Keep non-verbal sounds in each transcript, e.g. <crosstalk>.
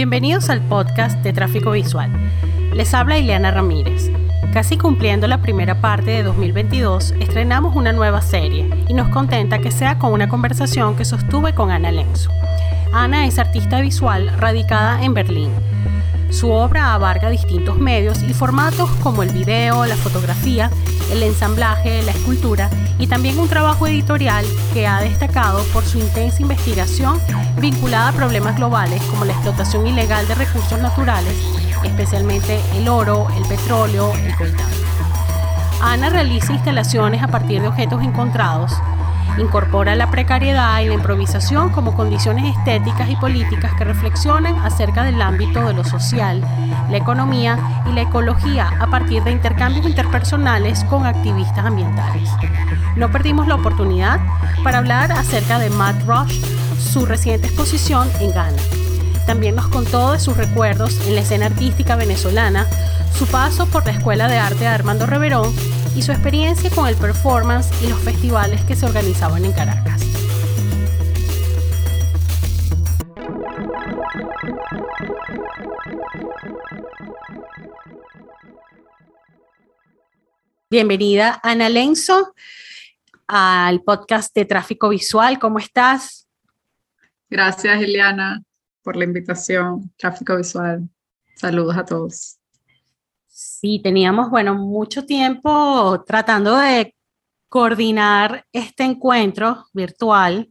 Bienvenidos al podcast de Tráfico Visual. Les habla Ileana Ramírez. Casi cumpliendo la primera parte de 2022, estrenamos una nueva serie y nos contenta que sea con una conversación que sostuve con Ana Lenzo. Ana es artista visual radicada en Berlín su obra abarca distintos medios y formatos como el video, la fotografía, el ensamblaje, la escultura y también un trabajo editorial que ha destacado por su intensa investigación vinculada a problemas globales como la explotación ilegal de recursos naturales, especialmente el oro, el petróleo, el coltán. Ana realiza instalaciones a partir de objetos encontrados, Incorpora la precariedad y la improvisación como condiciones estéticas y políticas que reflexionan acerca del ámbito de lo social, la economía y la ecología a partir de intercambios interpersonales con activistas ambientales. No perdimos la oportunidad para hablar acerca de Matt Rush, su reciente exposición en Ghana. También nos contó de sus recuerdos en la escena artística venezolana, su paso por la Escuela de Arte de Armando Reverón y su experiencia con el performance y los festivales que se organizaban en Caracas. Bienvenida Ana Lenzo al podcast de Tráfico Visual. ¿Cómo estás? Gracias, Eliana, por la invitación. Tráfico Visual. Saludos a todos. Sí, teníamos, bueno, mucho tiempo tratando de coordinar este encuentro virtual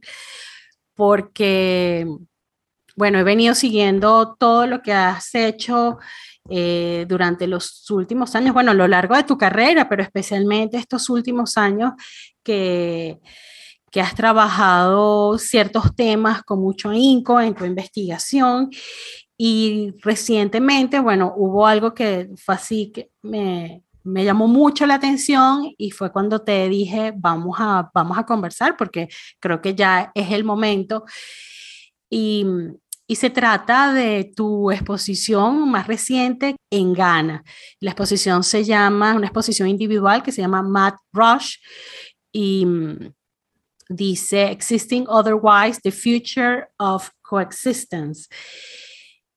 porque, bueno, he venido siguiendo todo lo que has hecho eh, durante los últimos años, bueno, a lo largo de tu carrera, pero especialmente estos últimos años que, que has trabajado ciertos temas con mucho ahínco en tu investigación y recientemente, bueno, hubo algo que fue así que me, me llamó mucho la atención y fue cuando te dije, vamos a, vamos a conversar porque creo que ya es el momento. Y, y se trata de tu exposición más reciente en Ghana. La exposición se llama, una exposición individual que se llama Matt Rush y dice Existing Otherwise, The Future of Coexistence.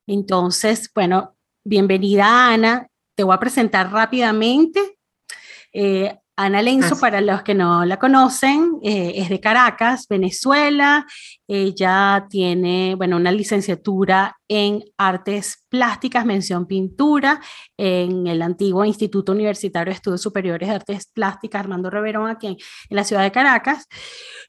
Entonces, bueno, bienvenida Ana. Te voy a presentar rápidamente. Eh, Ana Lenzo, para los que no la conocen, eh, es de Caracas, Venezuela. Ella tiene, bueno, una licenciatura en artes plásticas, mención pintura, en el antiguo Instituto Universitario de Estudios Superiores de Artes Plásticas Armando Reverón, aquí en, en la ciudad de Caracas.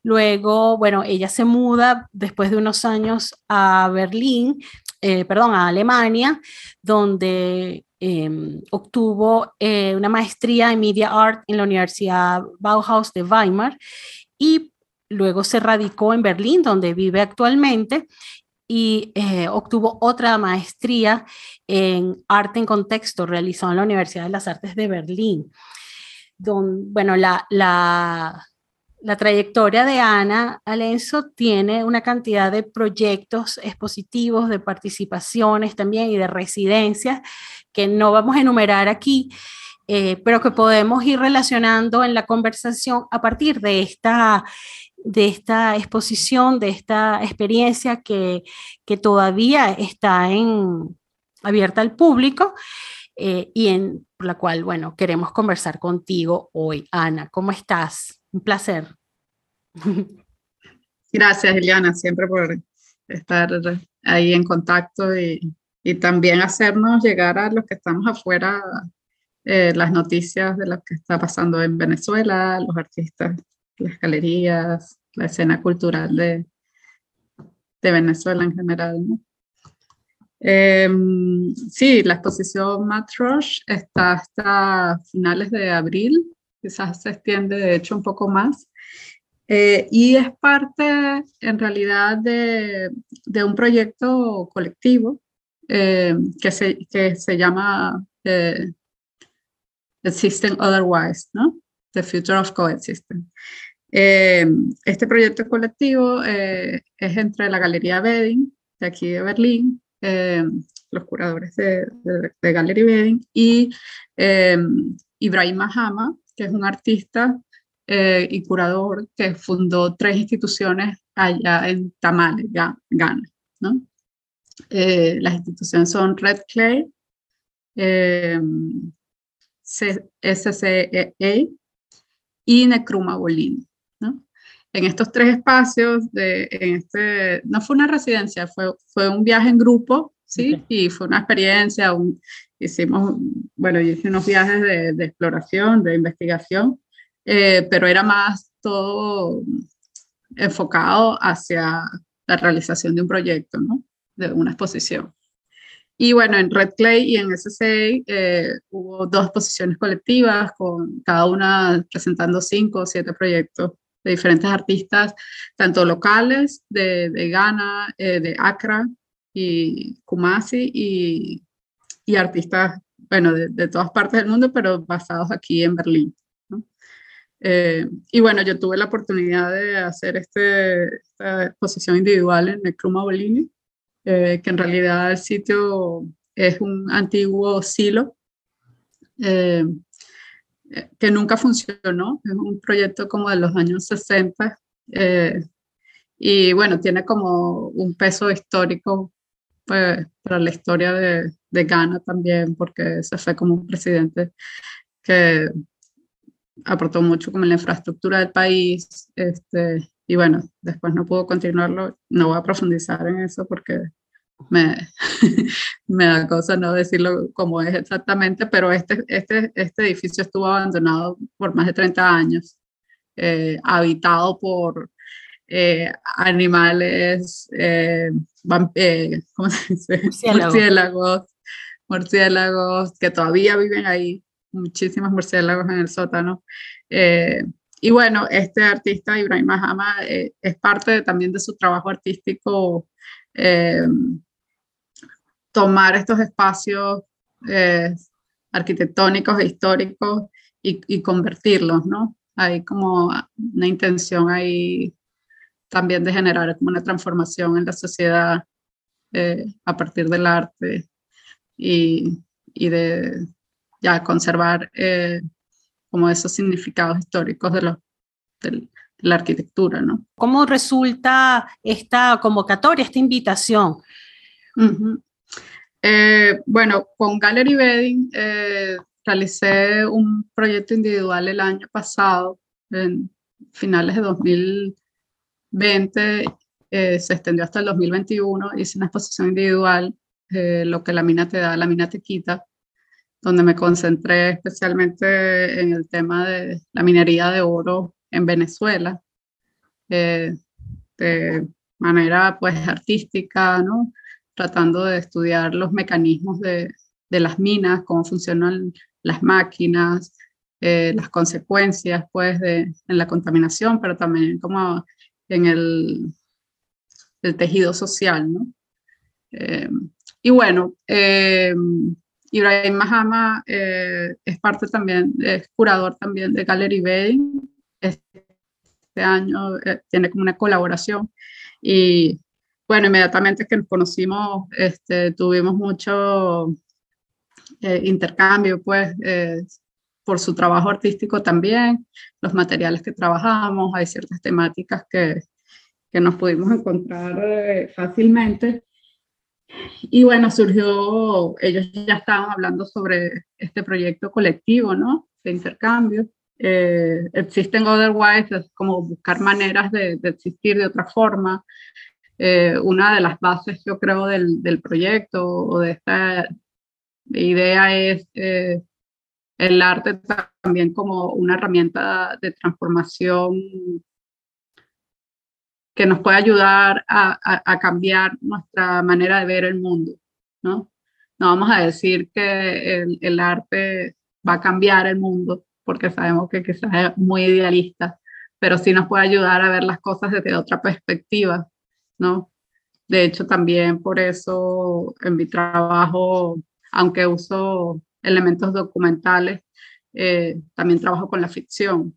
Luego, bueno, ella se muda después de unos años a Berlín, eh, perdón, a Alemania, donde em, obtuvo eh, una maestría en Media Art en la Universidad Bauhaus de Weimar y luego se radicó en Berlín, donde vive actualmente, y eh, obtuvo otra maestría en arte en contexto realizada en la Universidad de las Artes de Berlín. bueno, la, la la trayectoria de Ana Alenzo tiene una cantidad de proyectos expositivos, de participaciones también y de residencias que no vamos a enumerar aquí, eh, pero que podemos ir relacionando en la conversación a partir de esta, de esta exposición, de esta experiencia que, que todavía está en, abierta al público. Eh, y en la cual, bueno, queremos conversar contigo hoy. Ana, ¿cómo estás? Un placer. Gracias, Eliana, siempre por estar ahí en contacto y, y también hacernos llegar a los que estamos afuera eh, las noticias de lo que está pasando en Venezuela, los artistas, las galerías, la escena cultural de, de Venezuela en general. Em, sí, la exposición Matt Rush está hasta finales de abril, quizás se extiende de hecho un poco más. Eh, y es parte en realidad de, de un proyecto colectivo eh, que, se, que se llama eh, System Otherwise, ¿no? The Future of Coexistence. Eh, este proyecto colectivo es entre la Galería Beding, de aquí de Berlín, los curadores de, de, de Gallery Beding, y Ibrahim Mahama, que es un artista eh, y curador que fundó tres instituciones allá en Tamale, Ghana. ¿no? Eh, las instituciones son Red Clay, eh, SCEA y Necruma Bolini. ¿no? En estos tres espacios, de, en este, no fue una residencia, fue, fue un viaje en grupo, ¿sí? Y fue una experiencia, un, hicimos, bueno, yo hice unos viajes de, de exploración, de investigación, eh, pero era más todo enfocado hacia la realización de un proyecto, ¿no? De una exposición. Y bueno, en Red Clay y en SCA eh, hubo dos exposiciones colectivas, con cada una presentando cinco o siete proyectos de diferentes artistas, tanto locales de, de Ghana, eh, de Accra y Kumasi, y, y artistas, bueno, de, de, todas partes del mundo, pero basados aquí en Berlín. Eh, y bueno, yo tuve la oportunidad de hacer este, esta exposición individual en el Cruma Bolini, eh, que en realidad el sitio es un antiguo silo eh, que nunca funcionó, es un proyecto como de los años 60 y bueno, tiene como un peso histórico pues, para la historia de, de Ghana también, porque se fue como un presidente que aportó mucho como en la infraestructura del país, este, y bueno, después no puedo continuarlo, no voy a profundizar en eso porque me, <laughs> me da cosa no decirlo como es exactamente, pero este, este, este edificio estuvo abandonado por más de 30 años, eh, habitado por eh, animales, eh, eh ¿cómo se dice? Murciélagos, murciélagos que todavía viven ahí muchísimos murciélagos en el sótano. Eh, y bueno, este artista, Ibrahim Mahama, eh, es parte también de su trabajo artístico eh, tomar estos espacios arquitectónicos e históricos y, convertirlos, ¿no? Hay como una intención ahí también de generar como una transformación en la sociedad a partir del arte y, y de, ya conservar eh, como esos significados históricos de, los, de, la arquitectura, ¿no? ¿Cómo resulta esta convocatoria, esta invitación? eh, bueno, con Gallery Bedding eh, realicé un proyecto individual el año pasado, en finales de 2020, eh, se extendió hasta el 2021, hice una exposición individual, eh, lo que la mina te da, la mina te quita, donde me concentré especialmente en el tema de la minería de oro en Venezuela, eh, de manera pues artística, ¿no? tratando de estudiar los mecanismos de, de las minas, cómo funcionan las máquinas, eh, las consecuencias pues de, en la contaminación, pero también como en el, el tejido social. ¿no? Eh, y bueno, eh, Ibrahim Mahama eh, es parte también, es curador también de Gallery Bay. Este año eh, tiene como una colaboración y bueno, inmediatamente que nos conocimos, este, tuvimos mucho eh, intercambio, pues, por su trabajo artístico también, los materiales que trabajamos, hay ciertas temáticas que, que nos pudimos encontrar fácilmente. Y bueno, surgió, ellos ya estaban hablando sobre este proyecto colectivo, ¿no? De intercambio. Eh, existen otherwise, es como buscar maneras de, de existir de otra forma. Eh, una de las bases, yo creo, del, del proyecto o de esta idea es eh, el arte también como una herramienta de transformación que nos puede ayudar a, cambiar nuestra manera de ver el mundo, ¿no? No vamos a decir que el, el, arte va a cambiar el mundo, porque sabemos que quizás es muy idealista, pero sí nos puede ayudar a ver las cosas desde otra perspectiva, ¿no? De hecho, también por eso en mi trabajo, aunque uso elementos documentales, eh, también trabajo con la ficción,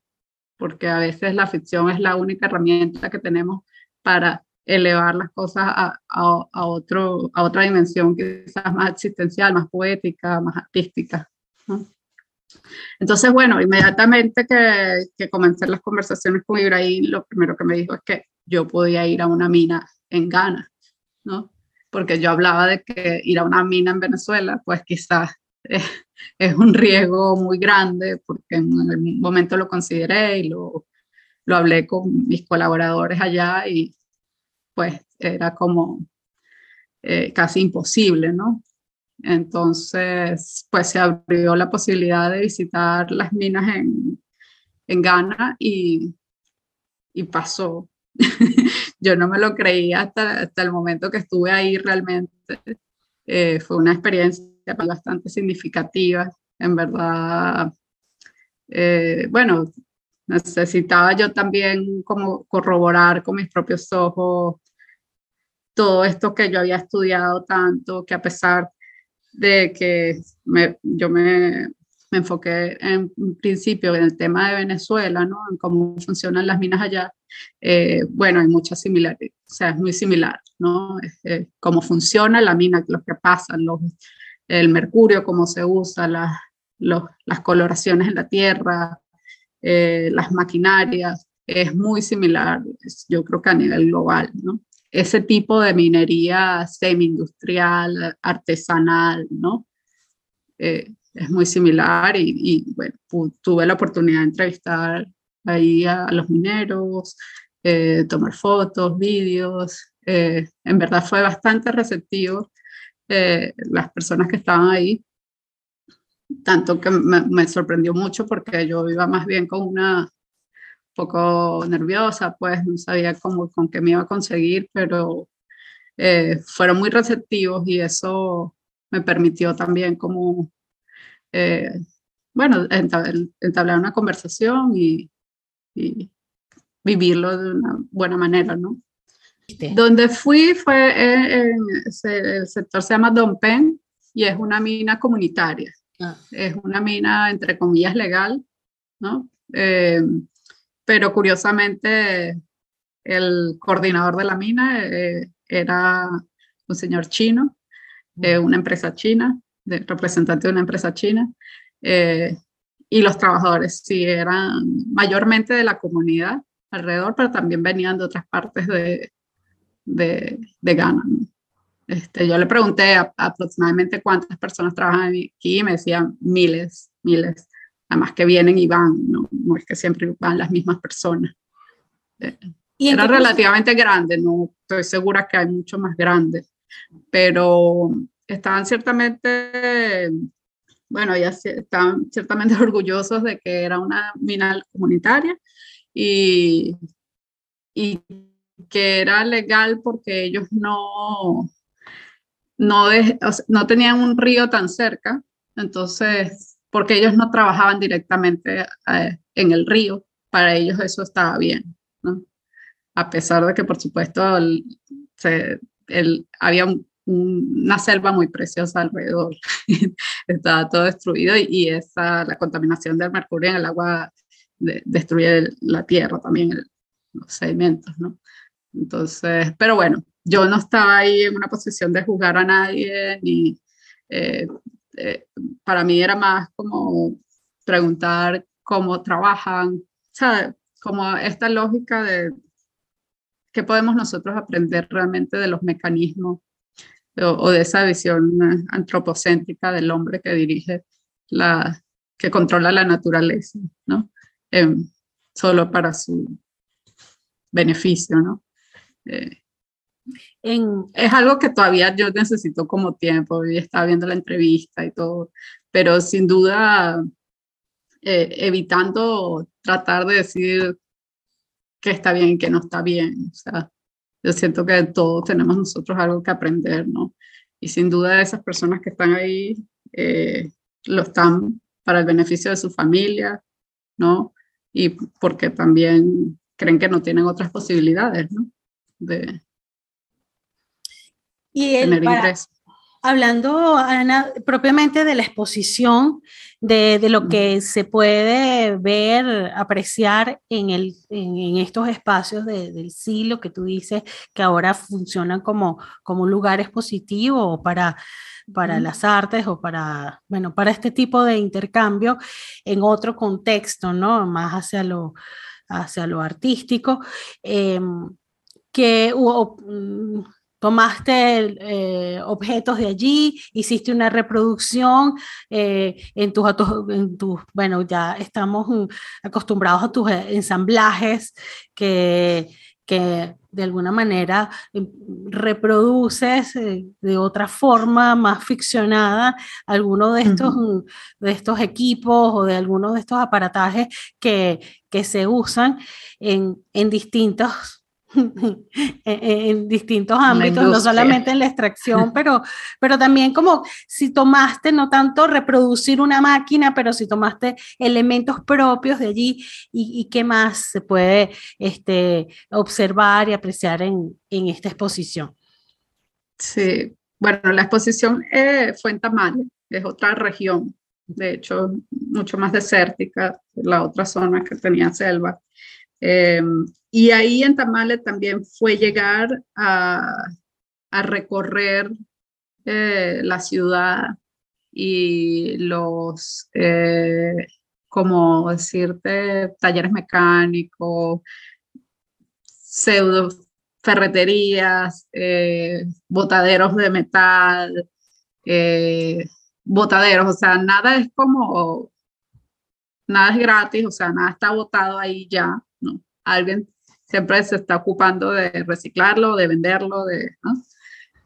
porque a veces la ficción es la única herramienta que tenemos para elevar las cosas a, a, otro, a otra dimensión quizás más existencial, más poética, más artística. Entonces, bueno, inmediatamente que, que, comencé las conversaciones con Ibrahim, lo primero que me dijo es que yo podía ir a una mina en Ghana, ¿no? porque yo hablaba de que ir a una mina en Venezuela, pues quizás <laughs> es, un riesgo muy grande, porque en el momento lo consideré y lo, lo hablé con mis colaboradores allá y pues era como eh, casi imposible, ¿no? Entonces, pues se abrió la posibilidad de visitar las minas en, en Ghana y, y pasó. <laughs> Yo no me lo creía hasta, hasta el momento que estuve ahí realmente. Eh, fue una experiencia bastante significativa. En verdad, eh, bueno, necesitaba yo también como corroborar con mis propios ojos todo esto que yo había estudiado tanto, que a pesar de que me, yo me, me, enfoqué en principio en el tema de Venezuela, ¿no? en cómo funcionan las minas allá, eh, bueno, hay muchas similaridades, o sea, es muy similar, ¿no? cómo funciona la mina, lo que pasa, los, el mercurio, cómo se usa, las, las coloraciones en la tierra, eh, las maquinarias, es muy similar, yo creo que a nivel global, ¿no? ese tipo de minería semi-industrial, artesanal, ¿no? Eh, es muy similar y, bueno, tuve la oportunidad de entrevistar ahí a, los mineros, eh, tomar fotos, vídeos. En verdad fue bastante receptivo las personas que estaban ahí, tanto que me, sorprendió mucho porque yo iba más bien con una poco nerviosa, pues no sabía cómo, con qué me iba a conseguir, pero eh, fueron muy receptivos y eso me permitió también como, eh, bueno, entablar una conversación y, vivirlo de una buena manera, ¿no? Donde fui fue en, el sector se llama Don Pen y es una mina comunitaria. Ah. Es una mina, entre comillas, legal, ¿no? Eh, pero curiosamente el coordinador de la mina eh, era un señor chino, de una empresa china, de, representante de una empresa china, eh, y los trabajadores sí eran mayormente de la comunidad alrededor, pero también venían de otras partes de, de, de Ghana. Este, yo le pregunté aproximadamente cuántas personas trabajan aquí y me decían miles, miles además que vienen y van, no, no es que siempre van las mismas personas. Eh, ¿Y Era relativamente grande, no estoy segura que hay mucho más grandes, pero estaban ciertamente, bueno, ya estaban ciertamente <laughs> orgullosos de que era una mina comunitaria y, y que era legal porque ellos no, no, tenían un río tan cerca, entonces porque ellos no trabajaban directamente eh, en el río, para ellos eso estaba bien, ¿no? A pesar de que, por supuesto, se, había una selva muy preciosa alrededor, <laughs> estaba todo destruido y, esa, la contaminación del mercurio en el agua destruye la tierra también, los sedimentos, ¿no? Entonces, pero bueno, yo no estaba ahí en una posición de juzgar a nadie ni eh, eh, para mí era más como preguntar cómo trabajan, ¿sabes? Como esta lógica de qué podemos nosotros aprender realmente de los mecanismos o, de esa visión antropocéntrica del hombre que dirige la, que controla la naturaleza, ¿no? Em, solo para su beneficio, ¿no? Eh, es algo que todavía yo necesito como tiempo y estaba viendo la entrevista y todo, pero sin duda eh, evitando tratar de decir que está bien y que no está bien. O sea, yo siento que todos tenemos nosotros algo que aprender, ¿no? Y sin duda esas personas que están ahí eh, lo están para el beneficio de su familia, ¿no? Y porque también creen que no tienen otras posibilidades, ¿no? De, y Hablando, Ana, propiamente de la exposición, de, de, lo que se puede ver, apreciar en, el, en, estos espacios del siglo que tú dices que ahora funcionan como, como un lugar expositivo para, para las artes o para, bueno, para este tipo de intercambio en otro contexto, ¿no? Más hacia lo, hacia lo artístico. Em, que tomaste eh, objetos de allí, hiciste una reproducción eh, en, tus, en tus, bueno, ya estamos mm, acostumbrados a tus ensamblajes que, que de alguna manera em, reproduces eh, de otra forma más ficcionada alguno de estos, mm, de estos equipos o de algunos de estos aparatajes que, que se usan en, en distintos <laughs> en, distintos ámbitos, no solamente en la extracción, <laughs> pero, pero también como si tomaste no tanto reproducir una máquina, pero si tomaste elementos propios de allí y, qué más se puede este, observar y apreciar en, en esta exposición. Sí, bueno, la exposición eh, fue en Tamale, es otra región, de hecho, mucho más desértica, la otra zona que tenía selva. Eh, y ahí en Tamale también fue llegar a, recorrer eh, la ciudad y los, eh, como decirte, talleres mecánicos, pseudo ferreterías, botaderos de metal, botaderos, o sea, nada es como, nada es gratis, o sea, nada está botado ahí ya. Alguien siempre se está ocupando de reciclarlo, de venderlo, de,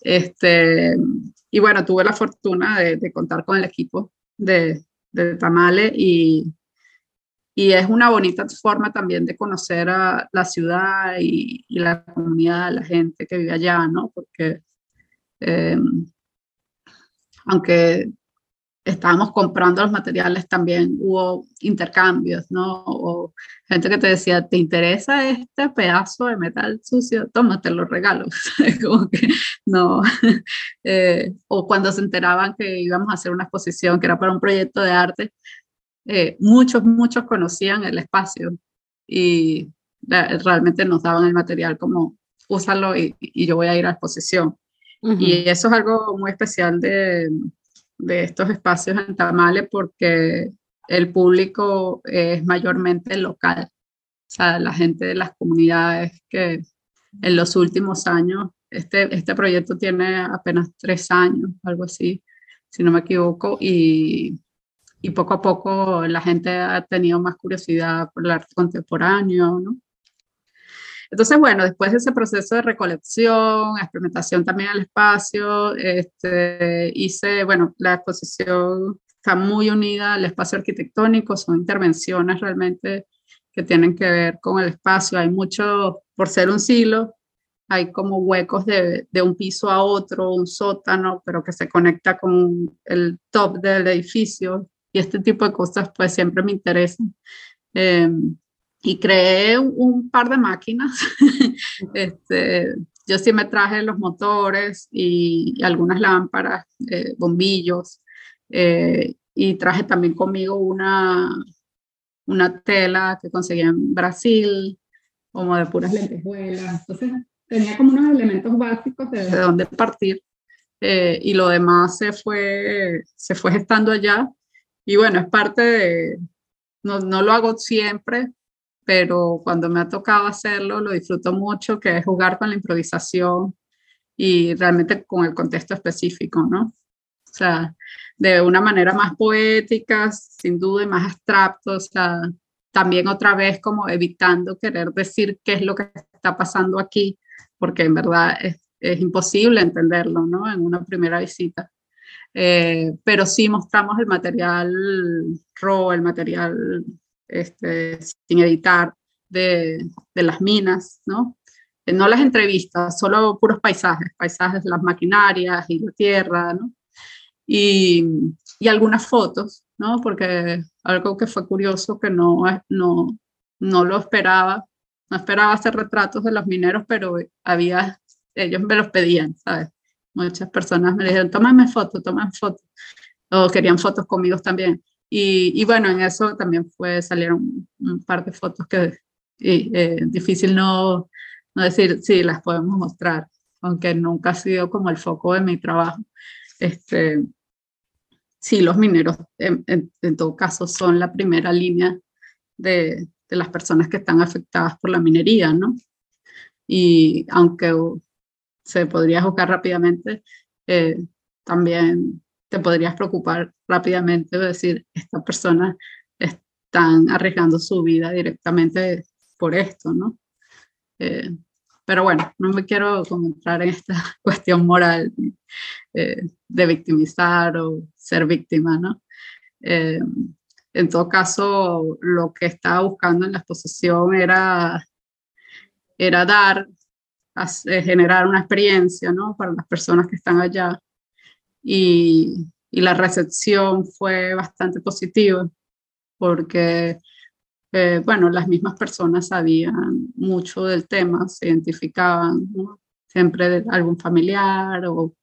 este, y bueno, tuve la fortuna de, contar con el equipo de, de Tamale y, y, es una bonita forma también de conocer a la ciudad y, la comunidad, la gente que vive allá, ¿no? Porque eh, aunque estábamos comprando los materiales, también hubo intercambios, ¿no? O gente que te decía, ¿te interesa este pedazo de metal sucio? Toma, te lo regalo. <laughs> Como que no. <laughs> Eh, o cuando se enteraban que íbamos a hacer una exposición que era para un proyecto de arte, eh, muchos, muchos conocían el espacio y realmente nos daban el material como, úsalo y, y yo voy a ir a la exposición. Y eso es algo muy especial de, de estos espacios en Tamale porque el público es mayormente local, o sea, la gente de las comunidades que en los últimos años, este, este proyecto tiene apenas tres años, algo así, si no me equivoco, y, y poco a poco la gente ha tenido más curiosidad por el arte contemporáneo, ¿no? Entonces, bueno, después de ese proceso de recolección, experimentación también al espacio, este, hice, bueno, la exposición está muy unida al espacio arquitectónico, son intervenciones realmente que tienen que ver con el espacio. Hay mucho, por ser un silo, hay como huecos de, de, un piso a otro, un sótano, pero que se conecta con el top del edificio y este tipo de cosas pues siempre me interesan. Eh, y creé un, par de máquinas. <laughs> <laughs> este, yo sí me traje los motores y, algunas lámparas, eh, bombillos, eh, y traje también conmigo una, una tela que conseguí en Brasil, como de puras lentejuelas. Entonces tenía como unos elementos básicos de, de dónde partir. Eh, y lo demás se fue, se fue gestando allá. Y bueno, es parte de, no, no lo hago siempre, pero cuando me ha tocado hacerlo lo disfruto mucho, que es jugar con la improvisación y realmente con el contexto específico, ¿no? O sea, de una manera más poética, sin duda, y más abstracto, o sea, también otra vez como evitando querer decir qué es lo que está pasando aquí, porque en verdad es, es imposible entenderlo, ¿no? En una primera visita. Eh, pero sí mostramos el material raw, el material este, sin editar de, las minas, ¿no? Eh, no las entrevistas, solo puros paisajes, paisajes las maquinarias y la tierra, ¿no? Y, algunas fotos, ¿no? Porque algo que fue curioso que no, no, no lo esperaba, no esperaba hacer retratos de los mineros, pero había, ellos me los pedían, ¿sabes? Muchas personas me dijeron, tómame fotos, tómame fotos, o querían fotos conmigo también. Y, bueno, en eso también fue, salieron un par de fotos que eh, difícil no, no decir, sí, las podemos mostrar, aunque nunca ha sido como el foco de mi trabajo. Este, sí, los mineros en, en, todo caso son la primera línea de, de, las personas que están afectadas por la minería, ¿no? Y aunque se podría juzgar rápidamente, eh, también te podrías preocupar rápidamente de decir, esta persona están arriesgando su vida directamente por esto, ¿no? Eh, pero bueno, no me quiero concentrar en esta <laughs> cuestión moral eh, de victimizar o ser víctima, ¿no? Eh, en todo caso, lo que estaba buscando en la exposición era, era dar, generar una experiencia, ¿no? Para las personas que están allá. Y, y la recepción fue bastante positiva porque eh, bueno, las mismas personas sabían mucho del tema, se identificaban, siempre de algún familiar o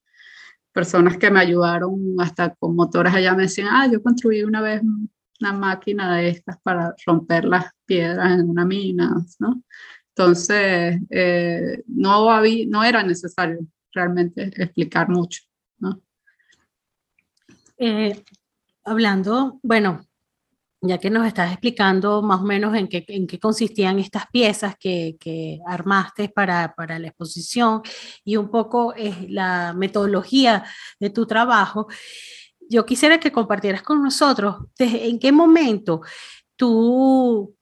personas que me ayudaron hasta con motores allá me decían, ah, yo construí una vez una máquina de estas para romper las piedras en una mina, ¿no? Entonces, eh, no, había, no era necesario realmente explicar mucho, ¿no? Eh, hablando, bueno, ya que nos estás explicando más o menos en qué, en qué consistían estas piezas que, que armaste para, para, la exposición y un poco es la metodología de tu trabajo, yo quisiera que compartieras con nosotros en qué momento tú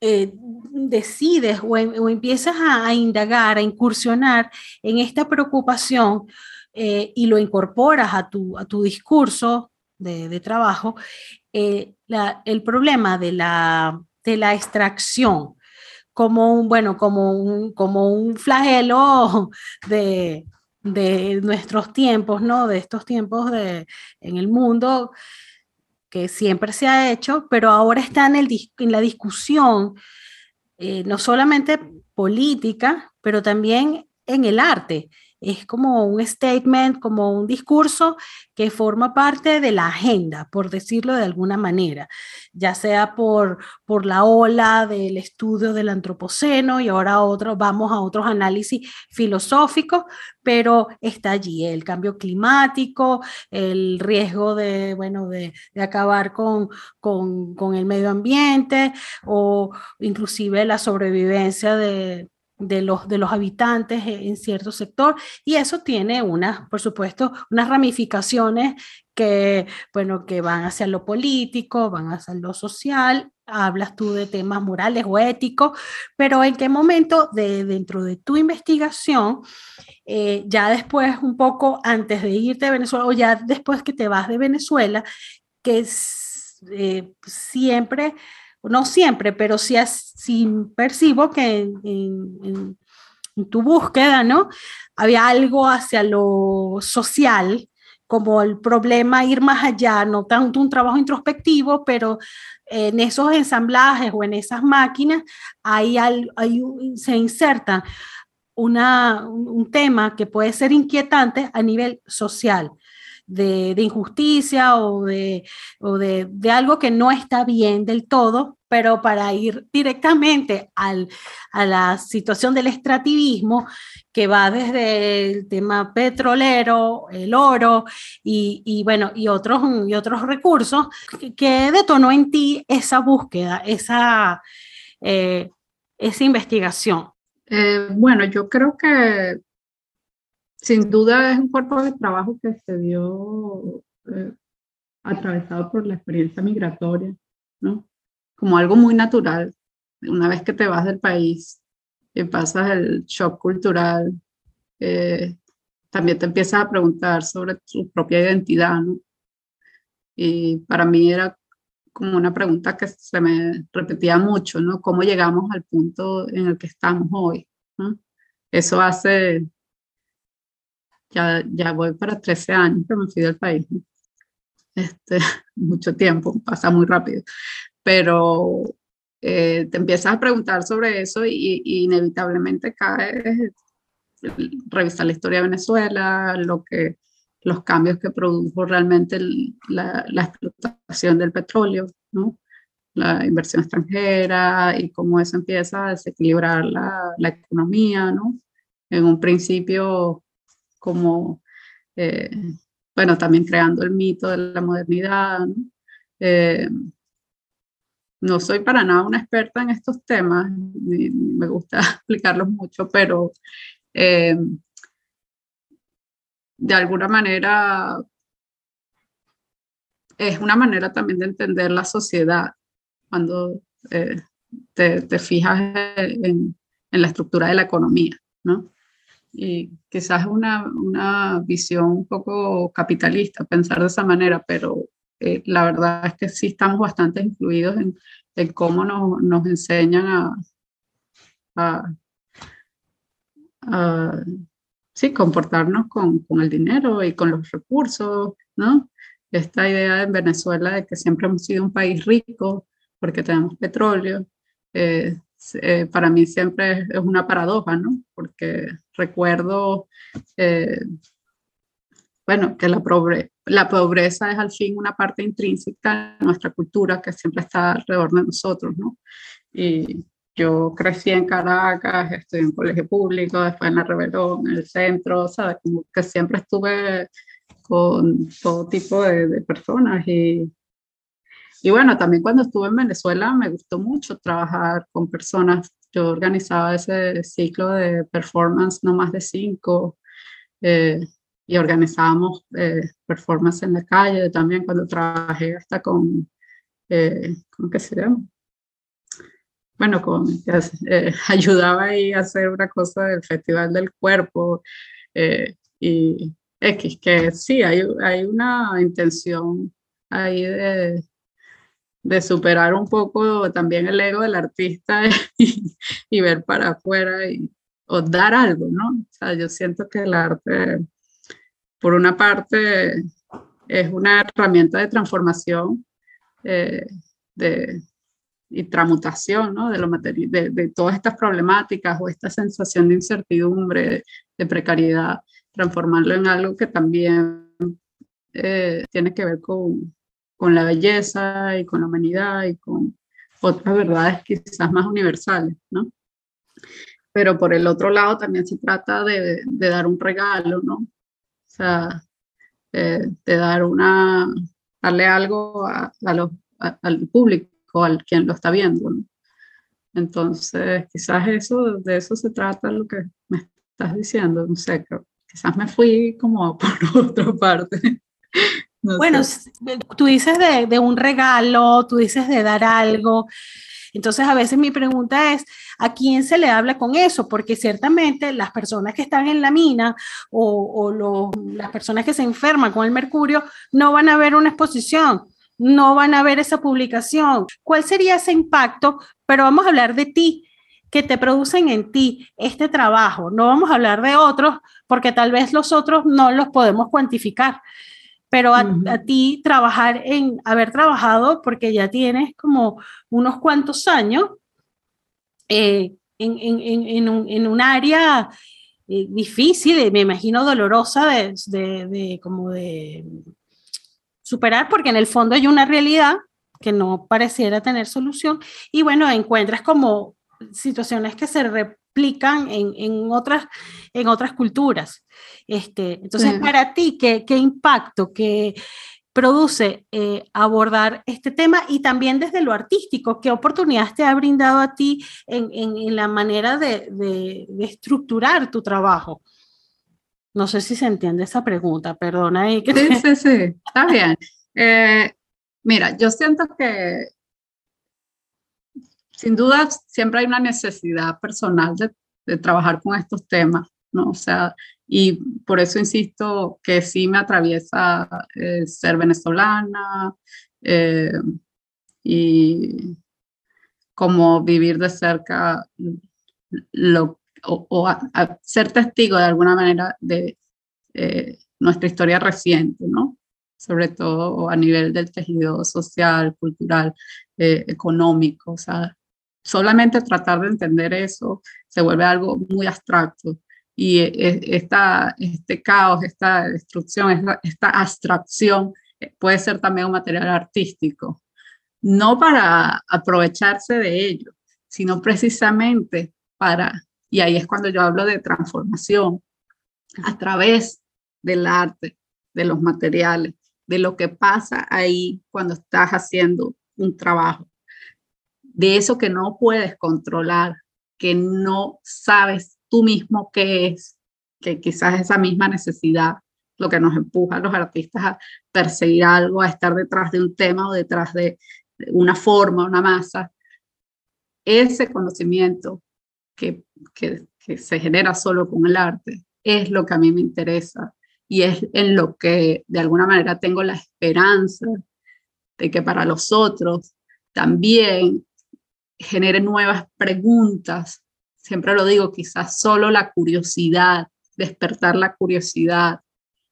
eh, decides o, o, empiezas a, indagar, a incursionar en esta preocupación eh, y lo incorporas a tu, a tu discurso de, trabajo eh, el problema de la, de la extracción como un, bueno, como un, como un flagelo de, de nuestros tiempos, ¿no? De estos tiempos de, en el mundo que siempre se ha hecho, pero ahora está en, el, en la discusión, eh, no solamente política, pero también en el arte es como un statement, como un discurso que forma parte de la agenda, por decirlo de alguna manera, ya sea por, por la ola del estudio del antropoceno y ahora otro, vamos a otros análisis filosóficos, pero está allí el cambio climático, el riesgo de, bueno, de, acabar con, con, con el medio ambiente o inclusive la sobrevivencia de, de los, de los habitantes en cierto sector. Y eso tiene unas, por supuesto, unas ramificaciones que, bueno, que van hacia lo político, van hacia lo social, hablas tú de temas morales o éticos, pero en qué momento de, dentro de tu investigación, eh, ya después, un poco antes de irte de Venezuela o ya después que te vas de Venezuela, que eh, siempre no siempre, pero sí, sí percibo que en, tu búsqueda, ¿no? Había algo hacia lo social, como el problema ir más allá, no tanto un trabajo introspectivo, pero en esos ensamblajes o en esas máquinas hay, hay, se inserta una, un tema que puede ser inquietante a nivel social de, injusticia o, de, de, algo que no está bien del todo, pero para ir directamente al, a la situación del extractivismo, que va desde el tema petrolero, el oro y, bueno, y otros, y otros recursos, que, detonó en ti esa búsqueda, esa, eh, esa investigación. Eh, bueno, yo creo que sin duda es un cuerpo de trabajo que se dio eh, atravesado por la experiencia migratoria, ¿no? Como algo muy natural. Una vez que te vas del país y pasas el shock cultural, eh, también te empiezas a preguntar sobre tu propia identidad, ¿no? Y para mí era como una pregunta que se me repetía mucho, ¿no? ¿Cómo llegamos al punto en el que estamos hoy? Eso hace ya, ya voy para 13 años que me fui del país. Este, <laughs> mucho tiempo, pasa muy rápido. Pero eh, te empiezas a preguntar sobre eso y, inevitablemente caes revisar la historia de Venezuela, lo que, los cambios que produjo realmente la, la, explotación del petróleo, ¿no? la inversión extranjera y cómo eso empieza a desequilibrar la, la economía. ¿no? En un principio como, eh, bueno, también creando el mito de la modernidad. ¿no? Eh, no soy para nada una experta en estos temas, me gusta <laughs> explicarlos mucho, pero eh, de alguna manera es una manera también de entender la sociedad cuando te, te, fijas en, en, la estructura de la economía, ¿no? Y quizás una, una visión un poco capitalista pensar de esa manera, pero eh, la verdad es que sí estamos bastante influidos en, en cómo nos, nos enseñan a, a, a sí, comportarnos con, con, el dinero y con los recursos, ¿no? Esta idea en Venezuela de que siempre hemos sido un país rico porque tenemos petróleo, eh, eh, para mí siempre es, una paradoja, ¿no? Porque recuerdo, eh, bueno, que la, pobre, la pobreza es al fin una parte intrínseca de nuestra cultura que siempre está alrededor de nosotros, ¿no? Y yo crecí en Caracas, estudié en colegio público, después en la Rebelón, en el centro, ¿sabes? Que siempre estuve con todo tipo de, de personas y y bueno, también cuando estuve en Venezuela me gustó mucho trabajar con personas. Yo organizaba ese ciclo de performance no más de cinco eh, y organizábamos eh, performance en la calle también cuando trabajé hasta con, eh, ¿cómo que se llama? Bueno, con, eh, <laughs> ayudaba ahí a hacer una cosa del Festival del Cuerpo y X, que sí, hay, hay una intención ahí de, de superar un poco también el ego del artista <laughs> y, ver para afuera y, o dar algo, ¿no? O sea, yo siento que el arte, por una parte, es una herramienta de transformación eh, de, y transmutación, ¿no? De, lo de, de, todas estas problemáticas o esta sensación de incertidumbre, de precariedad, transformarlo en algo que también eh, tiene que ver con, con la belleza y con la humanidad y con otras verdades quizás más universales, ¿no? Pero por el otro lado también se trata de, de dar un regalo, ¿no? O sea, de, de dar una, darle algo a, a los, al público, al quien lo está viendo, ¿no? Entonces, quizás eso, de eso se trata lo que me estás diciendo, no sé, quizás me fui como <laughs> por otra parte bueno, tú dices de, de, un regalo, tú dices de dar algo. Entonces, a veces mi pregunta es, ¿a quién se le habla con eso? Porque ciertamente las personas que están en la mina o, o las personas que se enferman con el mercurio no van a ver una exposición, no van a ver esa publicación. ¿Cuál sería ese impacto? Pero vamos a hablar de ti, que te producen en ti este trabajo. No vamos a hablar de otros, porque tal vez los otros no los podemos cuantificar pero a, ti trabajar en, haber trabajado, porque ya tienes como unos cuantos años eh, en, en, en, un, en, un, área eh, difícil, me imagino dolorosa de, de, de, como de superar, porque en el fondo hay una realidad que no pareciera tener solución, y bueno, encuentras como situaciones que se replican en, en otras, en otras culturas. Este, entonces, para ti, ¿qué, ¿qué, impacto que produce eh, abordar este tema y también desde lo artístico? ¿Qué oportunidades te ha brindado a ti en, en, la manera de, de, de, estructurar tu trabajo? No sé si se entiende esa pregunta, perdona. Sí, sí, sí, está bien. <laughs> Eh, mira, yo siento que sin duda siempre hay una necesidad personal de, trabajar con estos temas, ¿no? O sea, y por eso insisto que sí me atraviesa eh, ser venezolana eh, y como vivir de cerca lo, o, ser testigo de alguna manera de eh, nuestra historia reciente, ¿no? Sobre todo a nivel del tejido social, cultural, económico. O sea, solamente tratar de entender eso se vuelve algo muy abstracto. Y e, e, esta, este caos, esta destrucción, esta, abstracción eh, puede ser también un material artístico, no para aprovecharse de ello, sino precisamente para, y ahí es cuando yo hablo de transformación, a través del arte, de los materiales, de lo que pasa ahí cuando estás haciendo un trabajo, de eso que no puedes controlar, que no sabes tú mismo qué es, que quizás esa misma necesidad lo que nos empuja a los artistas a perseguir algo, a estar detrás de un tema o detrás de una forma, una masa. Ese conocimiento que, que, que se genera solo con el arte es lo que a mí me interesa y es en lo que de alguna manera tengo la esperanza de que para los otros también genere nuevas preguntas. Siempre lo digo, quizás solo la curiosidad, despertar la curiosidad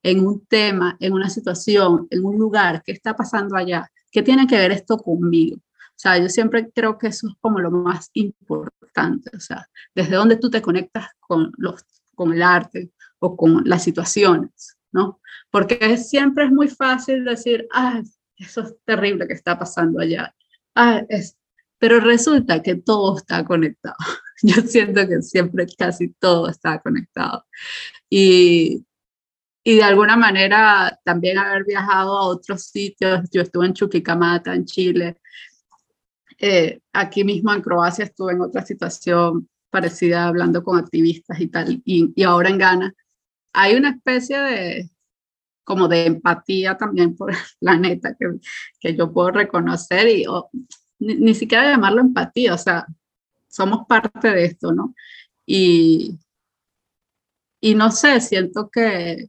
en un tema, en una situación, en un lugar, ¿qué está pasando allá? ¿Qué tiene que ver esto conmigo? O sea, yo siempre creo que eso es como lo más importante, o sea, desde donde tú te conectas con, los, con el arte o con las situaciones, ¿no? Porque siempre es muy fácil decir, ah, eso es terrible que está pasando allá. Ah, es, pero resulta que todo está conectado. <laughs> Yo siento que siempre casi todo está conectado. Y, y de alguna manera también haber viajado a otros sitios. Yo estuve en Chuquicamata, en Chile. Eh, aquí mismo en Croacia estuve en otra situación parecida, hablando con activistas y tal. Y, y ahora en Ghana hay una especie de, como de empatía también por el <laughs> planeta que, que yo puedo reconocer y ni, siquiera llamarlo empatía, o sea, somos parte de esto, ¿no? Y, y no sé, siento que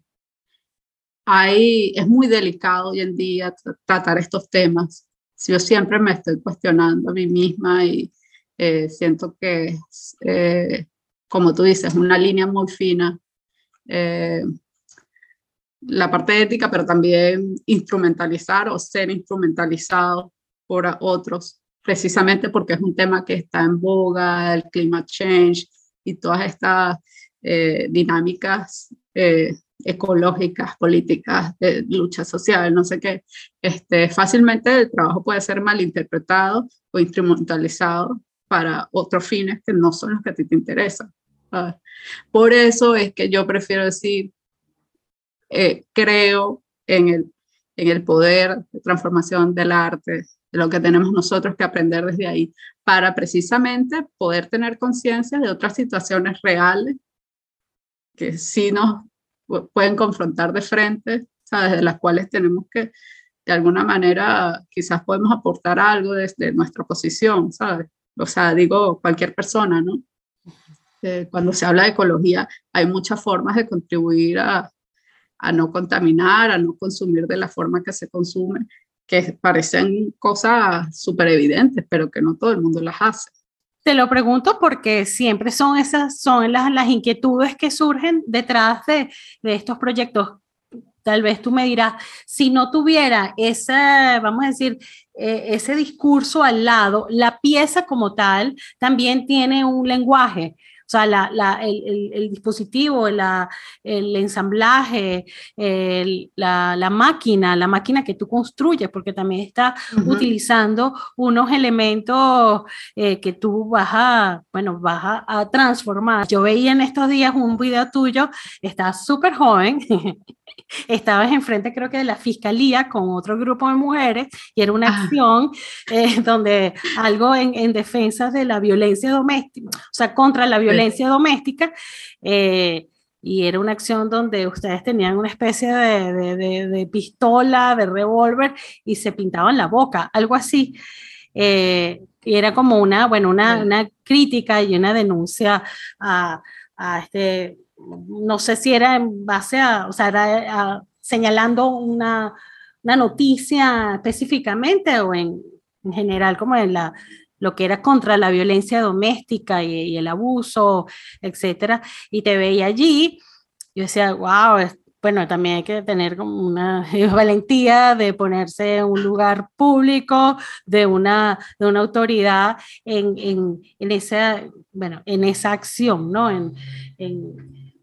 hay, es muy delicado hoy en día tratar estos temas. Yo siempre me estoy cuestionando a mí misma y eh, siento que, eh, como tú dices, una línea muy fina. Eh, la parte ética, pero también instrumentalizar o ser instrumentalizado por otros, precisamente porque es un tema que está en boga, el climate change y todas estas eh, dinámicas eh, ecológicas, políticas, de lucha social, no sé qué. Este, fácilmente el trabajo puede ser malinterpretado o instrumentalizado para otros fines que no son los que a ti te interesan. Por eso es que yo prefiero decir, eh, creo en el, en el poder de transformación del arte, de lo que tenemos nosotros que aprender desde ahí, para precisamente poder tener conciencia de otras situaciones reales que sí nos pueden confrontar de frente, ¿sabes? de las cuales tenemos que, de alguna manera, quizás podemos aportar algo desde nuestra posición, ¿sabes? O sea, digo, cualquier persona, ¿no? Eh, cuando se habla de ecología, hay muchas formas de contribuir a, a no contaminar, a no consumir de la forma que se consume, que parecen cosas súper evidentes, pero que no todo el mundo las hace. Te lo pregunto porque siempre son esas, son las, las inquietudes que surgen detrás de, de estos proyectos. Tal vez tú me dirás, si no tuviera ese, vamos a decir, eh, ese discurso al lado, la pieza como tal también tiene un lenguaje. O sea, la, la, el, el, dispositivo, la, el ensamblaje, el, la, la, máquina, la máquina que tú construyes, porque también está uh -huh. utilizando unos elementos eh, que tú vas a, bueno, vas a, a, transformar. Yo veía en estos días un video tuyo, estás súper joven, <laughs> estabas enfrente creo que de la fiscalía con otro grupo de mujeres y era una ah. acción eh, donde algo en, en defensa de la violencia doméstica, o sea, contra la violencia doméstica. Eh, y era una acción donde ustedes tenían una especie de, de, de, de pistola, de revólver y se pintaban la boca, algo así. Eh, y era como una, bueno, una, sí. una, crítica y una denuncia a, a, este, no sé si era en base a, o sea, era a, señalando una, una noticia específicamente o en, en general como en la, lo que era contra la violencia doméstica y, el abuso, etcétera, y te veía allí, yo decía, wow, bueno, también hay que tener como una <laughs> valentía de ponerse en un lugar público, de una, de una autoridad en, en, en, esa, bueno, en esa acción, ¿no? En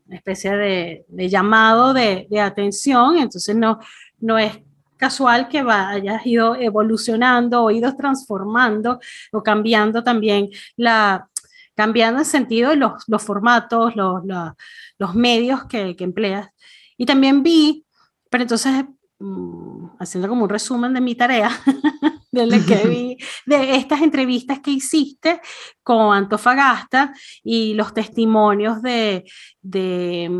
una especie de, llamado de, de, atención, entonces no, no es casual que hayas ido evolucionando o ido transformando o cambiando también la, cambiando el sentido de los, los formatos, los, los, los medios que, que, empleas. Y también vi, pero entonces, mmm, haciendo como un resumen de mi tarea, <laughs> de que vi, de estas entrevistas que hiciste con Antofagasta y los testimonios de, de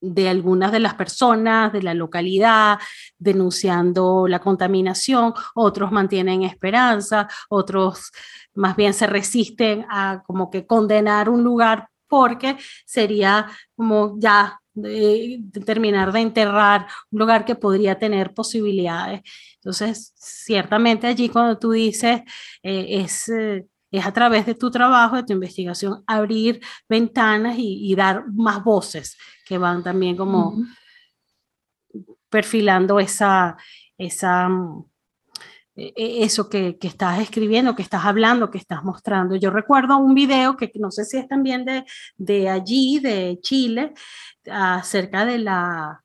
de algunas de las personas de la localidad denunciando la contaminación, otros mantienen esperanza, otros más bien se resisten a como que condenar un lugar porque sería como ya terminar de enterrar un lugar que podría tener posibilidades. Entonces, ciertamente allí cuando tú dices eh, es... Eh, es a través de tu trabajo, de tu investigación, abrir ventanas y, dar más voces que van también como perfilando esa, esa, e, eso que, que, estás escribiendo, que estás hablando, que estás mostrando. Yo recuerdo un video que no sé si es también de, de allí, de Chile, acerca de la,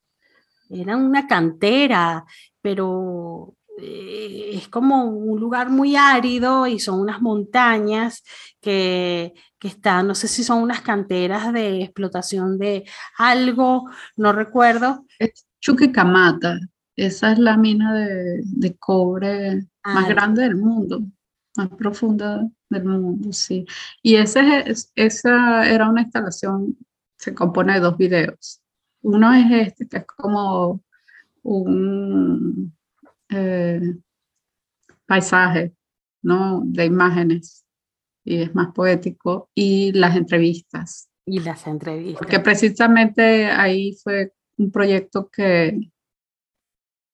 era una cantera, pero eh, es como un lugar muy árido y son unas montañas que, que, están, no sé si son unas canteras de explotación de algo, no recuerdo. Es Chuquicamata, esa es la mina de, de cobre más grande del mundo, más profunda del mundo, sí. Y ese es, esa era una instalación, se compone de dos videos. Uno es este, que es como un eh, paisaje, ¿no? De imágenes y es más poético y las entrevistas. Y las entrevistas. Porque precisamente ahí fue un proyecto que,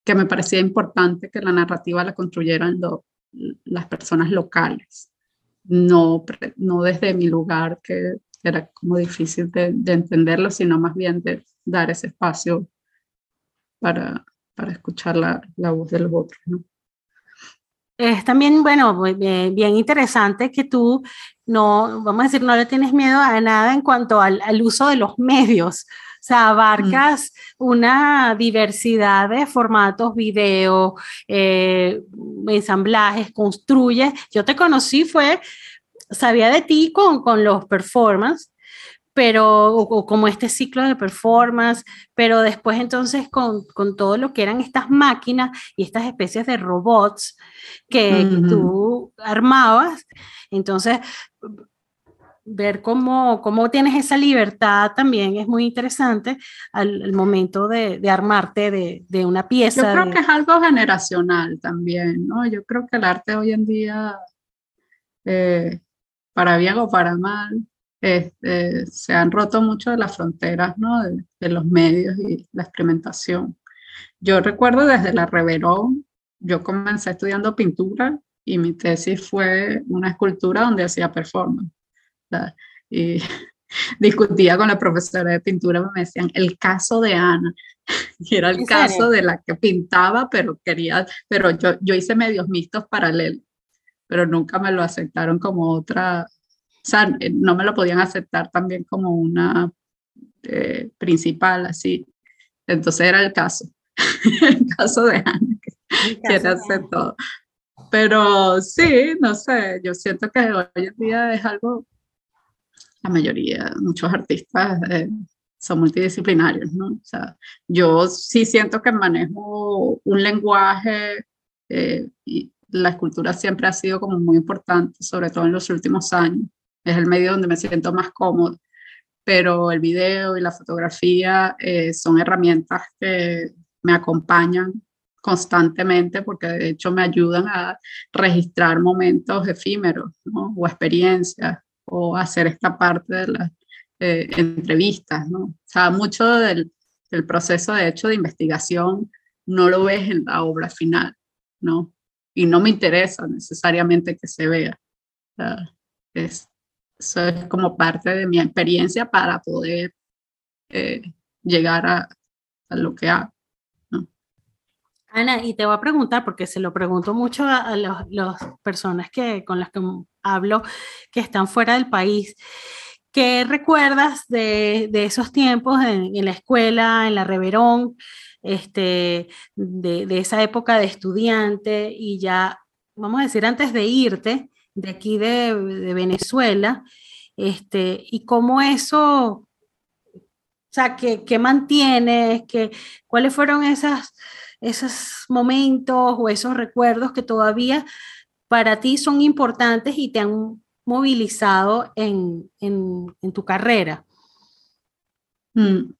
que me parecía importante que la narrativa la construyeran las personas locales, no, no desde mi lugar, que era como difícil de, de entenderlo, sino más bien de dar ese espacio para, para escuchar la, la voz de los otros. Es también, bueno, bien interesante que tú no, vamos a decir, no le tienes miedo a nada en cuanto al uso de los medios. Sea, abarcas mm. una diversidad de formatos, video, eh, ensamblajes, construyes. Yo te conocí, fue, sabía de ti con, con los performance, pero o, como este ciclo de performance, pero después entonces con, con, todo lo que eran estas máquinas y estas especies de robots que, tú armabas, entonces ver cómo, cómo tienes esa libertad también es muy interesante al, momento de, de, armarte de, de, una pieza. Yo creo que es algo generacional también, ¿no? Yo creo que el arte hoy en día, eh, para bien o para mal, este, se han roto mucho de las fronteras ¿no? de, los medios y la experimentación. Yo recuerdo desde la Reverón, yo comencé estudiando pintura y mi tesis fue una escultura donde hacía performance. Y <laughs> discutía con la profesora de pintura, me decían, el caso de Ana, <laughs> y era el caso de la que pintaba, pero quería, pero yo, yo hice medios mixtos paralelos, pero nunca me lo aceptaron como otra, o sea, no me lo podían aceptar también como una eh, principal, así. Entonces era el caso, <laughs> el caso de Ana, que quiere hacer todo. Pero sí, no sé, yo siento que hoy en día es algo, la mayoría, muchos artistas eh, son multidisciplinarios, ¿no? O sea, yo sí siento que manejo un lenguaje y la escultura siempre ha sido como muy importante, sobre todo en los últimos años es el medio donde me siento más cómodo, pero el video y la fotografía eh, son herramientas que me acompañan constantemente porque de hecho me ayudan a registrar momentos efímeros ¿no? o experiencias o hacer esta parte de las eh, entrevistas. ¿no? O sea, mucho del, del, proceso de hecho de investigación no lo ves en la obra final, ¿no? Y no me interesa necesariamente que se vea. O sea, es, eso es como parte de mi experiencia para poder eh, llegar a, lo que hago. Ana, y te voy a preguntar, porque se lo pregunto mucho a, las personas que, con las que hablo que están fuera del país. ¿Qué recuerdas de, esos tiempos en, la escuela, en la Reverón, este, de, esa época de estudiante y ya, vamos a decir, antes de irte, de aquí de, Venezuela, este, y cómo eso, o sea, que, que mantienes, cuáles fueron esas, esos momentos o esos recuerdos que todavía para ti son importantes y te han movilizado en, en, tu carrera. Mm.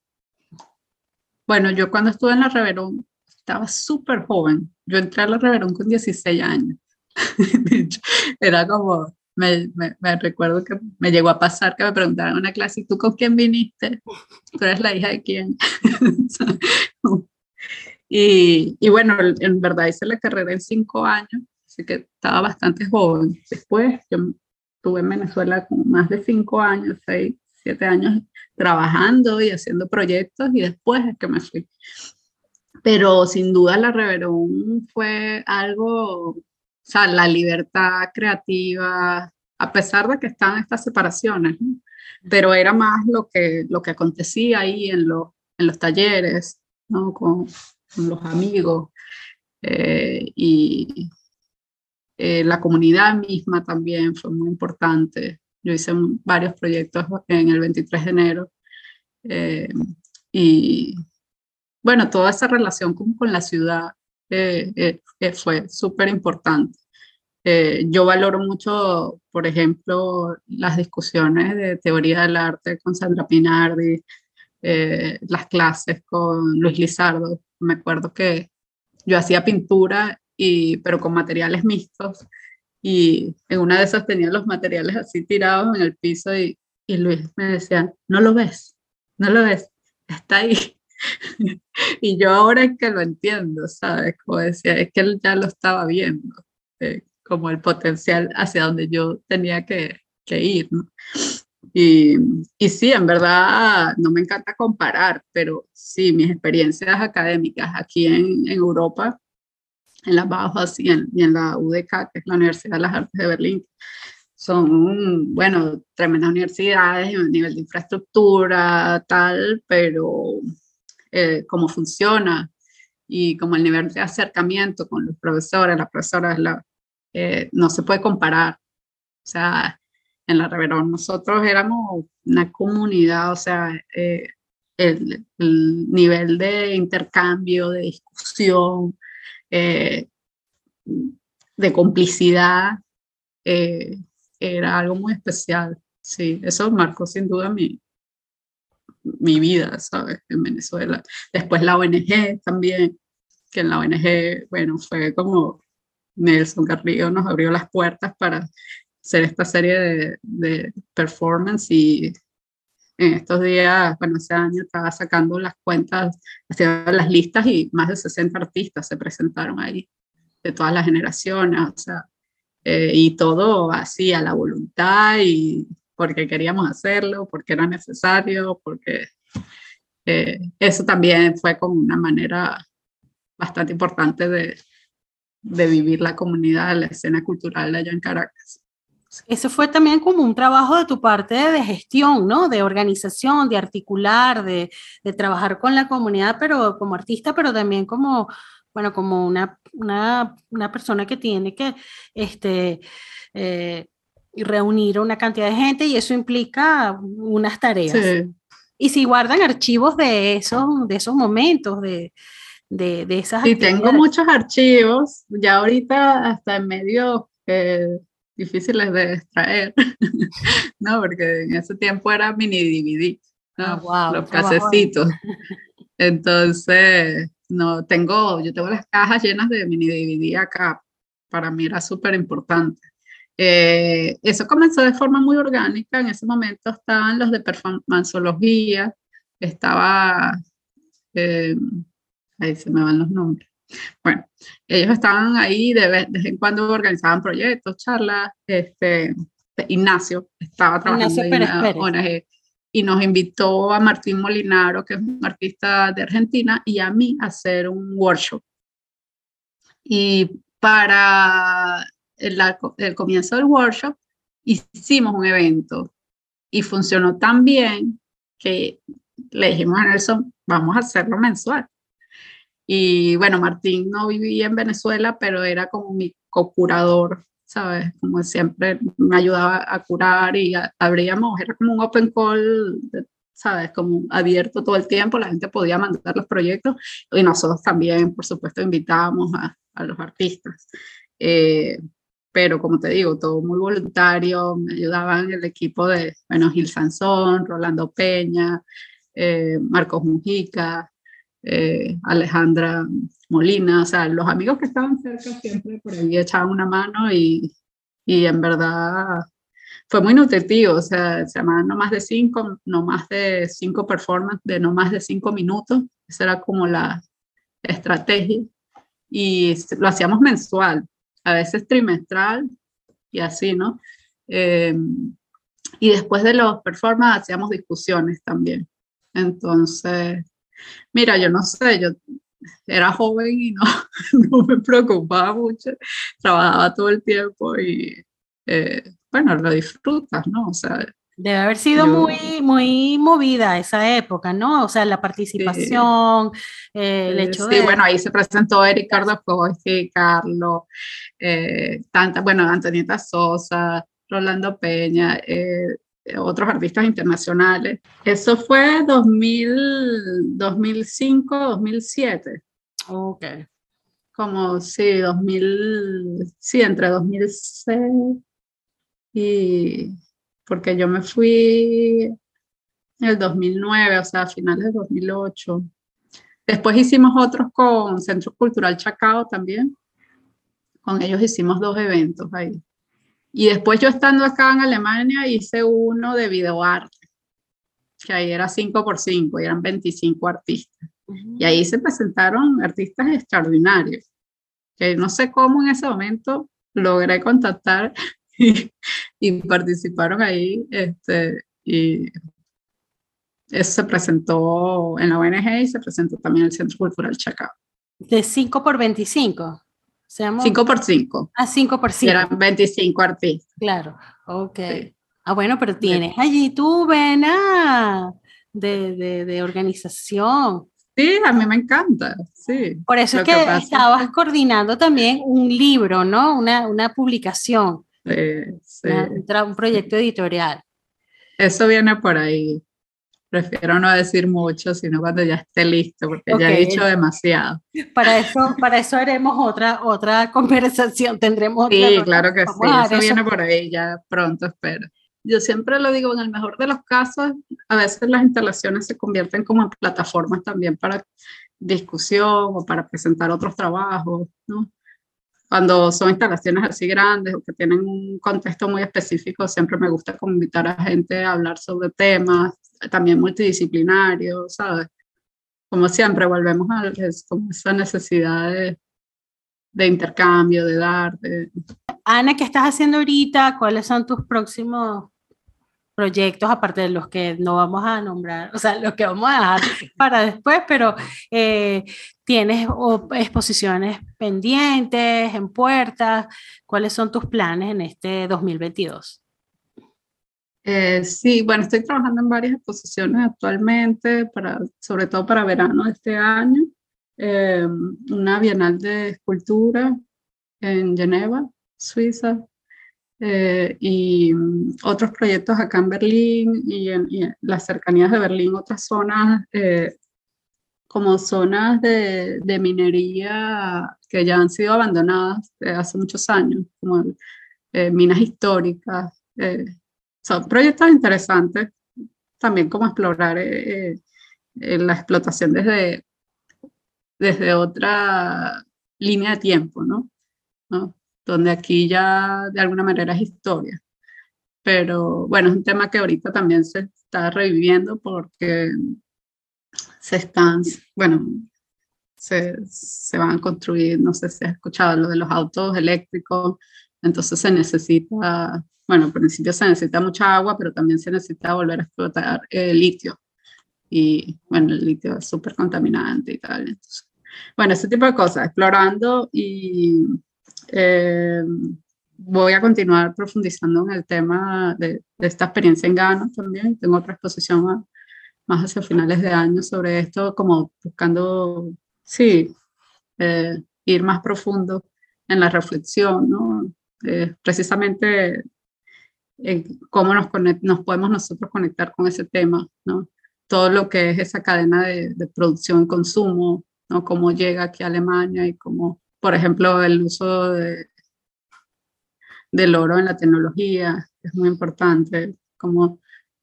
Bueno, yo cuando estuve en la Reverón estaba súper joven. Yo entré a la Reverón con 16 años. <laughs> Era como, me, me, recuerdo que me llegó a pasar que me preguntaron en una clase, ¿tú con quién viniste? ¿Tú eres la hija de quién? <laughs> y, y, bueno, en verdad hice la carrera en cinco años, así que estaba bastante joven. Después yo estuve en Venezuela con más de cinco años, seis, siete años trabajando y haciendo proyectos y después es que me fui. Pero sin duda la Reverón fue algo, o sea, la libertad creativa, a pesar de que están estas separaciones, pero era más lo que, lo que acontecía ahí en, los, en los talleres, ¿no? con, con los amigos eh, y eh, la comunidad misma también fue muy importante. Yo hice varios proyectos en el 23 de enero eh, y bueno, toda esa relación con, con la ciudad fue súper importante. yo valoro mucho, por ejemplo, las discusiones de teoría del arte con Sandra Pinardi, las clases con Luis Lizardo. Me acuerdo que yo hacía pintura, y, pero con materiales mixtos y en una de esas tenía los materiales así tirados en el piso y, y Luis me decía, no lo ves, no lo ves, está ahí. <laughs> y yo ahora es que lo entiendo, ¿sabes? Como decía, es que él ya lo estaba viendo, eh, como el potencial hacia donde yo tenía que, que ir. ¿no? Y, y, sí, en verdad no me encanta comparar, pero sí, mis experiencias académicas aquí en, en Europa en la Bauhaus y en, y en la UDK, que es la Universidad de las Artes de Berlín. Son, bueno, tremendas universidades a nivel de infraestructura, tal, pero eh, cómo funciona y como el nivel de acercamiento con los profesores, las profesoras, la, eh, no se puede comparar. O sea, en la Reverón nosotros éramos una comunidad, o sea, eh, el, el, nivel de intercambio, de discusión, eh, de complicidad, eh, era algo muy especial. Sí, eso marcó sin duda mi, mi vida, ¿sabes? En Venezuela. Después la ONG también, que en la ONG, bueno, fue como Nelson Carrillo nos abrió las puertas para hacer esta serie de, de performance y en estos días, bueno, ese año estaba sacando las cuentas, haciendo las listas y más de 60 artistas se presentaron ahí, de todas las generaciones, o sea, eh, y todo así a la voluntad y porque queríamos hacerlo, porque era necesario, porque eh, eso también fue como una manera bastante importante de, de vivir la comunidad, la escena cultural allá en Caracas. Eso fue también como un trabajo de tu parte de gestión, ¿no? De organización, de articular, de, de trabajar con la comunidad, pero como artista, pero también como, bueno, como una, una, una persona que tiene que este, eh, reunir una cantidad de gente y eso implica unas tareas. Sí. Y si guardan archivos de esos, de esos momentos, de, de, de esas... Sí, tengo muchos archivos, ya ahorita hasta en medio... Eh, difíciles de extraer, <laughs> ¿no? Porque en ese tiempo era mini DVD, ¿no? Ah, wow, los casecitos. <laughs> Entonces, no, tengo, yo tengo las cajas llenas de mini DVD acá. Para mí era súper importante. Eh, eso comenzó de forma muy orgánica. En ese momento estaban los de performanceología, estaba, eh, ahí se me van los nombres. Bueno, ellos estaban ahí, de vez, en cuando organizaban proyectos, charlas. Este, Ignacio estaba trabajando en la ONG y nos invitó a Martín Molinaro, que es un artista de Argentina, y a mí a hacer un workshop. Y para el, el comienzo del workshop hicimos un evento y funcionó tan bien que le dijimos a Nelson, vamos a hacerlo mensual. Y bueno, Martín no vivía en Venezuela, pero era como mi co-curador, ¿sabes? Como siempre me ayudaba a curar y abríamos, era como un open call, ¿sabes? Como abierto todo el tiempo, la gente podía mandar los proyectos y nosotros también, por supuesto, invitábamos a, a los artistas. Eh, pero como te digo, todo muy voluntario, me ayudaban el equipo de, bueno, Gil Sansón, Rolando Peña, eh, Marcos Mujica, eh, Alejandra Molina, o sea, los amigos que estaban cerca siempre por ahí echaban una mano y, y en verdad fue muy nutritivo, o sea, se llamaba no más de cinco, no más de cinco performances, de no más de cinco minutos, esa era como la estrategia, y lo hacíamos mensual, a veces trimestral y así, ¿no? Eh, y después de los performances hacíamos discusiones también. Entonces, mira, yo no sé, yo era joven y no, <laughs> no me preocupaba mucho, trabajaba todo el tiempo y eh, bueno, lo disfrutas, ¿no? O sea, Debe haber sido muy, muy movida esa época, ¿no? O sea, la participación, eh, el hecho sí, bueno, ahí se presentó Ricardo Costi, Carlos, eh, tanta, bueno, Antonieta Sosa, Rolando Peña, eh, otros artistas internacionales. Eso fue 2000, 2005, 2007. Ok. Como, sí, 2000, sí, entre 2006 y porque yo me fui en el 2009, o sea, a finales de 2008. Después hicimos otros con Centro Cultural Chacao también. Con ellos hicimos dos eventos ahí. Y después yo estando acá en Alemania hice uno de videoarte, que ahí era 5 por 5 y eran 25 artistas. Y ahí se presentaron artistas extraordinarios, que no sé cómo en ese momento logré contactar <laughs> y, participaron ahí. Este, y eso se presentó en la ONG y se presentó también en el Centro Cultural Chacao. ¿De 5 por 25? 5 por 5. Ah, 5 por 5. Eran 25 artistas. Claro, ok. Ah, bueno, pero tienes allí tu vena de, de, de, organización. Sí, a mí me encanta, sí. Por eso es que, estabas coordinando también un libro, ¿no? Una, una publicación. Sí, un proyecto editorial. Eso viene por ahí. Prefiero no decir mucho, sino cuando ya esté listo, porque ya he dicho demasiado. Para eso, para eso haremos otra, otra <laughs> conversación, tendremos Sí, claro que sí, eso, viene por ahí, ya pronto espero. Yo siempre lo digo, en el mejor de los casos, a veces las instalaciones se convierten como en plataformas también para discusión o para presentar otros trabajos, ¿no? cuando son instalaciones así grandes o que tienen un contexto muy específico, siempre me gusta invitar a gente a hablar sobre temas también multidisciplinarios, ¿sabes? Como siempre, volvemos a como esa necesidad de, de intercambio, de dar. Ana, ¿qué estás haciendo ahorita? ¿Cuáles son tus próximos proyectos, aparte de los que no vamos a nombrar, o sea, los que vamos a dejar <laughs> para después, pero eh, tienes exposiciones pendientes, en puertas, ¿cuáles son tus planes en este 2022? Eh, sí, bueno, estoy trabajando en varias exposiciones actualmente, para, sobre todo para verano de este año. Eh, una bienal de escultura en Geneva, Suiza, eh, y otros proyectos acá en Berlín y en, las cercanías de Berlín, otras zonas eh, como zonas de, de, minería que ya han sido abandonadas hace muchos años, como minas históricas. Son proyectos interesantes también como explorar la explotación desde, desde otra línea de tiempo, ¿no? ¿no? donde aquí ya de alguna manera es historia. Pero bueno, es un tema que ahorita también se está reviviendo porque se están, bueno, se, se van a construir, no sé si has escuchado lo de los autos eléctricos, entonces se necesita, bueno, al principio se necesita mucha agua, pero también se necesita volver a explotar el litio. Y bueno, el litio es súper contaminante y tal. Entonces, bueno, ese tipo de cosas, explorando y eh, voy a continuar profundizando en el tema de, esta experiencia en Ghana también. Tengo otra exposición más, hacia finales de año sobre esto, como buscando, sí, eh, ir más profundo en la reflexión, ¿no? Eh, precisamente cómo nos, nos podemos nosotros conectar con ese tema, ¿no? Todo lo que es esa cadena de, de producción y consumo, ¿no? Cómo llega aquí a Alemania y cómo por ejemplo, el uso de, del oro en la tecnología es muy importante, como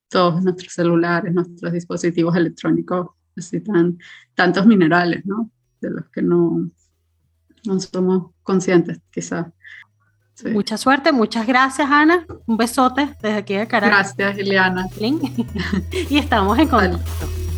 todos nuestros celulares, nuestros dispositivos electrónicos necesitan tantos minerales, ¿no? De los que no, no somos conscientes, quizás. Mucha suerte, muchas gracias, Ana. Un besote desde aquí de Caracas. Gracias, Liliana. <laughs> y estamos en contacto. Vale.